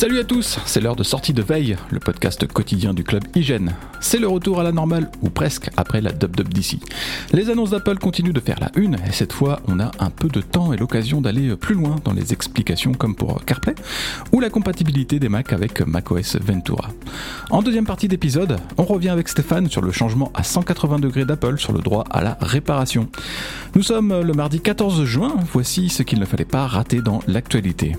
Salut à tous, c'est l'heure de sortie de veille, le podcast quotidien du club Hygiène. C'est le retour à la normale, ou presque, après la WWDC. Les annonces d'Apple continuent de faire la une, et cette fois, on a un peu de temps et l'occasion d'aller plus loin dans les explications comme pour CarPlay, ou la compatibilité des Mac avec macOS Ventura. En deuxième partie d'épisode, on revient avec Stéphane sur le changement à 180 degrés d'Apple sur le droit à la réparation. Nous sommes le mardi 14 juin, voici ce qu'il ne fallait pas rater dans l'actualité.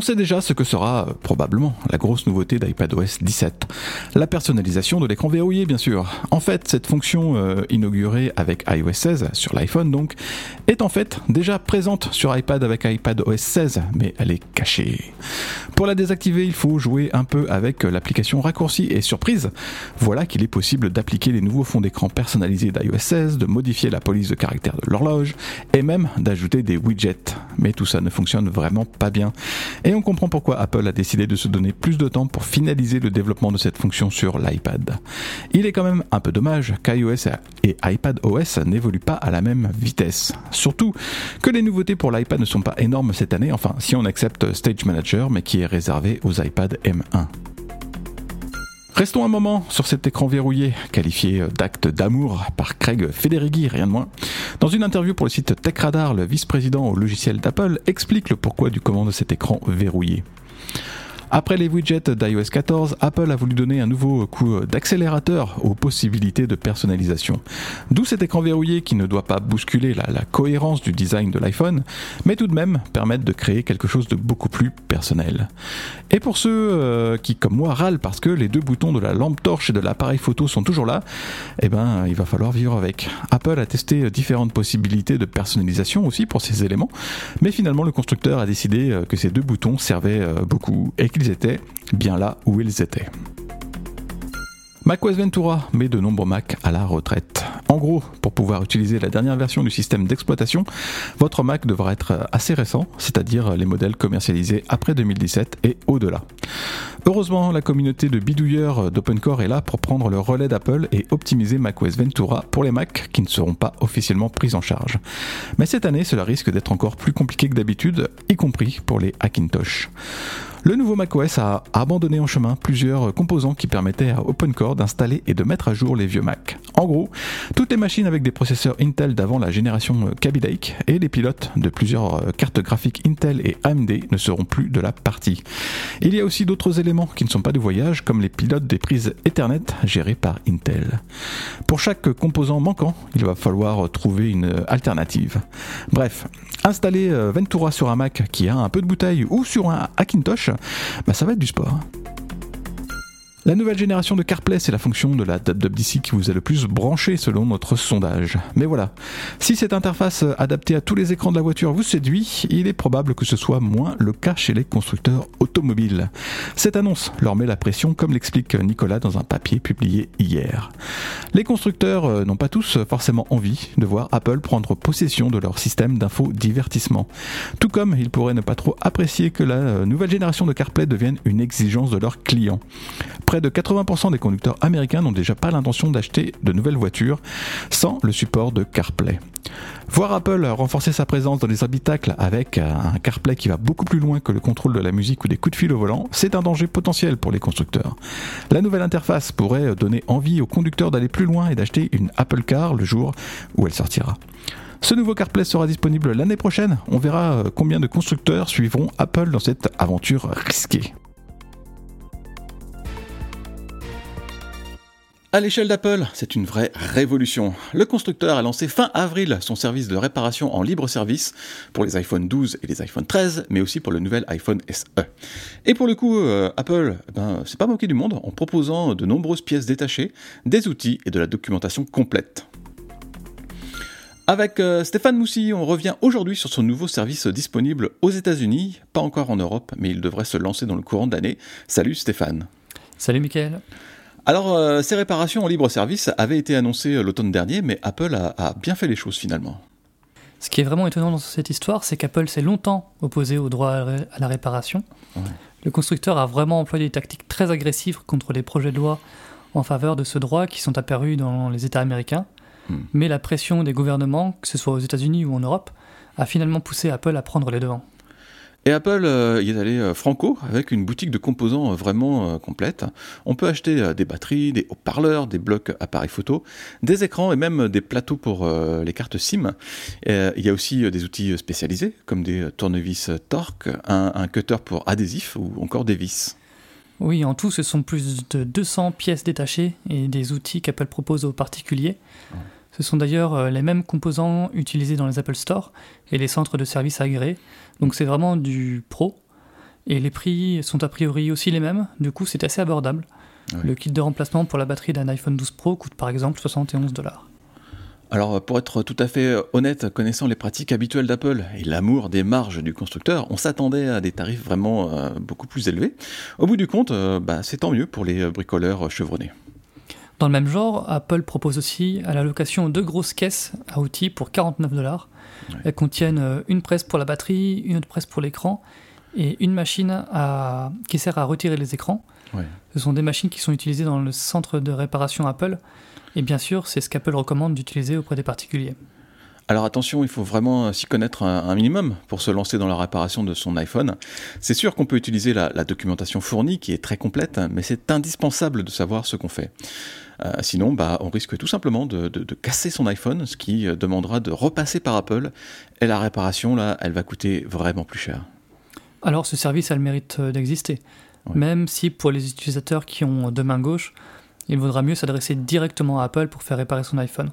On sait déjà ce que sera euh, probablement la grosse nouveauté d'iPadOS 17. La personnalisation de l'écran verrouillé bien sûr. En fait, cette fonction euh, inaugurée avec iOS 16 sur l'iPhone donc est en fait déjà présente sur iPad avec iPadOS 16 mais elle est cachée. Pour la désactiver, il faut jouer un peu avec l'application raccourci et surprise, voilà qu'il est possible d'appliquer les nouveaux fonds d'écran personnalisés d'iOS 16, de modifier la police de caractère de l'horloge et même d'ajouter des widgets. Mais tout ça ne fonctionne vraiment pas bien. On comprend pourquoi Apple a décidé de se donner plus de temps pour finaliser le développement de cette fonction sur l'iPad. Il est quand même un peu dommage qu'iOS et iPadOS n'évoluent pas à la même vitesse. Surtout que les nouveautés pour l'iPad ne sont pas énormes cette année, enfin si on accepte Stage Manager, mais qui est réservé aux iPad M1. Restons un moment sur cet écran verrouillé, qualifié d'acte d'amour par Craig Federighi, rien de moins. Dans une interview pour le site TechRadar, le vice-président au logiciel d'Apple explique le pourquoi du comment de cet écran verrouillé. Après les widgets d'iOS 14, Apple a voulu donner un nouveau coup d'accélérateur aux possibilités de personnalisation. D'où cet écran verrouillé qui ne doit pas bousculer la, cohérence du design de l'iPhone, mais tout de même permettre de créer quelque chose de beaucoup plus personnel. Et pour ceux euh, qui, comme moi, râlent parce que les deux boutons de la lampe torche et de l'appareil photo sont toujours là, eh ben, il va falloir vivre avec. Apple a testé différentes possibilités de personnalisation aussi pour ces éléments, mais finalement le constructeur a décidé euh, que ces deux boutons servaient euh, beaucoup ils étaient bien là où ils étaient. macOS Ventura met de nombreux Macs à la retraite. En gros, pour pouvoir utiliser la dernière version du système d'exploitation, votre Mac devra être assez récent, c'est-à-dire les modèles commercialisés après 2017 et au-delà. Heureusement, la communauté de bidouilleurs d'OpenCore est là pour prendre le relais d'Apple et optimiser macOS Ventura pour les Macs qui ne seront pas officiellement pris en charge. Mais cette année, cela risque d'être encore plus compliqué que d'habitude, y compris pour les Hackintosh. Le nouveau macOS a abandonné en chemin plusieurs composants qui permettaient à OpenCore d'installer et de mettre à jour les vieux Mac. En gros, toutes les machines avec des processeurs Intel d'avant la génération Kaby Lake et les pilotes de plusieurs euh, cartes graphiques Intel et AMD ne seront plus de la partie. Il y a aussi d'autres éléments qui ne sont pas de voyage, comme les pilotes des prises Ethernet gérées par Intel. Pour chaque composant manquant, il va falloir trouver une alternative. Bref, installer euh, Ventura sur un Mac qui a un peu de bouteille ou sur un Hackintosh bah ça va être du sport. La nouvelle génération de CarPlay, c'est la fonction de la WWDC qui vous a le plus branché selon notre sondage. Mais voilà, si cette interface adaptée à tous les écrans de la voiture vous séduit, il est probable que ce soit moins le cas chez les constructeurs automobiles. Cette annonce leur met la pression comme l'explique Nicolas dans un papier publié hier. Les constructeurs euh, n'ont pas tous forcément envie de voir Apple prendre possession de leur système d'infodivertissement. Tout comme ils pourraient ne pas trop apprécier que la euh, nouvelle génération de CarPlay devienne une exigence de leurs clients près de 80% des conducteurs américains n'ont déjà pas l'intention d'acheter de nouvelles voitures sans le support de CarPlay. Voir Apple renforcer sa présence dans les habitacles avec un CarPlay qui va beaucoup plus loin que le contrôle de la musique ou des coups de fil au volant, c'est un danger potentiel pour les constructeurs. La nouvelle interface pourrait donner envie aux conducteurs d'aller plus loin et d'acheter une Apple Car le jour où elle sortira. Ce nouveau CarPlay sera disponible l'année prochaine. On verra combien de constructeurs suivront Apple dans cette aventure risquée. À l'échelle d'Apple, c'est une vraie révolution. Le constructeur a lancé fin avril son service de réparation en libre service pour les iPhone 12 et les iPhone 13, mais aussi pour le nouvel iPhone SE. Et pour le coup, euh, Apple, eh ben, c'est pas moqué du monde en proposant de nombreuses pièces détachées, des outils et de la documentation complète. Avec euh, Stéphane Moussy, on revient aujourd'hui sur son nouveau service disponible aux États-Unis, pas encore en Europe, mais il devrait se lancer dans le courant de l'année. Salut Stéphane. Salut Mickaël. Alors, euh, ces réparations en libre service avaient été annoncées euh, l'automne dernier, mais Apple a, bien fait les choses finalement. Ce qui est vraiment étonnant dans cette histoire, c'est qu'Apple s'est longtemps opposé au droit à la réparation. Le constructeur a vraiment employé des tactiques très agressives contre les projets de loi en faveur de ce droit qui sont apparus dans les États américains. Hmm. Mais la pression des gouvernements, que ce soit aux États-Unis ou en Europe, a finalement poussé Apple à prendre les devants. Et Apple euh, y est allé euh, franco avec une boutique de composants euh, vraiment complète. On peut acheter des batteries, des haut-parleurs, des blocs appareils photo, des écrans et même des plateaux pour les cartes SIM. il y a aussi des outils spécialisés comme des tournevis torque, un, cutter pour adhésif ou encore des vis. Oui, en tout, ce sont plus de 200 pièces détachées et des outils qu'Apple propose aux particuliers. Ce sont d'ailleurs les mêmes composants utilisés dans les Apple Store et les centres de services agréés. Donc c'est vraiment du pro. Et les prix sont a priori aussi les mêmes, du coup c'est assez abordable. Le kit de remplacement pour la batterie d'un iPhone 12 Pro coûte par exemple 71 dollars. Alors pour être tout à fait honnête, connaissant les pratiques habituelles d'Apple et l'amour des marges du constructeur, on s'attendait à des tarifs vraiment euh, beaucoup plus élevés. Au bout du compte, euh, bah, c'est tant mieux pour les bricoleurs chevronnés. Dans le même genre, Apple propose aussi à la location deux grosses caisses à outils pour 49 dollars. Elles contiennent euh, une presse pour la batterie, une autre presse pour l'écran et une machine qui sert à retirer les écrans. Ce sont des machines qui sont utilisées dans le centre de réparation Apple. Et bien sûr, c'est ce qu'Apple recommande d'utiliser auprès des particuliers. Alors attention, il faut vraiment s'y connaître un, minimum pour se lancer dans la réparation de son iPhone. C'est sûr qu'on peut utiliser la, documentation fournie qui est très complète, mais c'est indispensable de savoir ce qu'on fait. Euh, sinon, bah, on risque tout simplement de, casser son iPhone, ce qui euh, demandera de repasser par Apple. Et la réparation, là, elle va coûter vraiment plus cher. Alors ce service a le mérite euh, d'exister. Même si pour les utilisateurs qui ont deux mains gauches, il vaudra mieux s'adresser directement à Apple pour faire réparer son iPhone.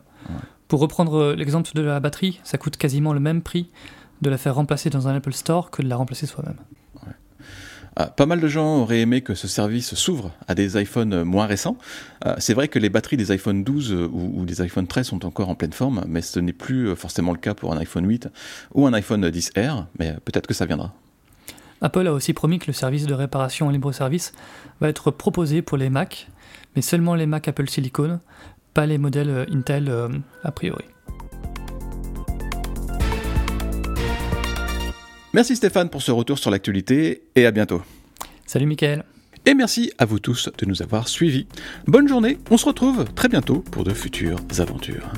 Pour reprendre euh, l'exemple de la batterie, ça coûte quasiment le même prix de la faire remplacer dans un Apple Store que de la remplacer soi-même. Ah, pas mal de gens auraient aimé que ce service s'ouvre à des iPhones moins récents. Ah, c'est vrai que les batteries des iPhone 12 euh, ou, des iPhone 13 sont encore en pleine forme, mais ce n'est plus euh, forcément le cas pour un iPhone 8 ou un iPhone 10R, mais peut-être que ça viendra. Apple a aussi promis que le service de réparation en libre service va être proposé pour les Mac, mais seulement les Mac Apple Silicon, pas les modèles euh, Intel euh, a priori. Merci Stéphane pour ce retour sur l'actualité et à bientôt. Salut Mickaël. Et merci à vous tous de nous avoir suivis. Bonne journée, on se retrouve très bientôt pour de futures aventures.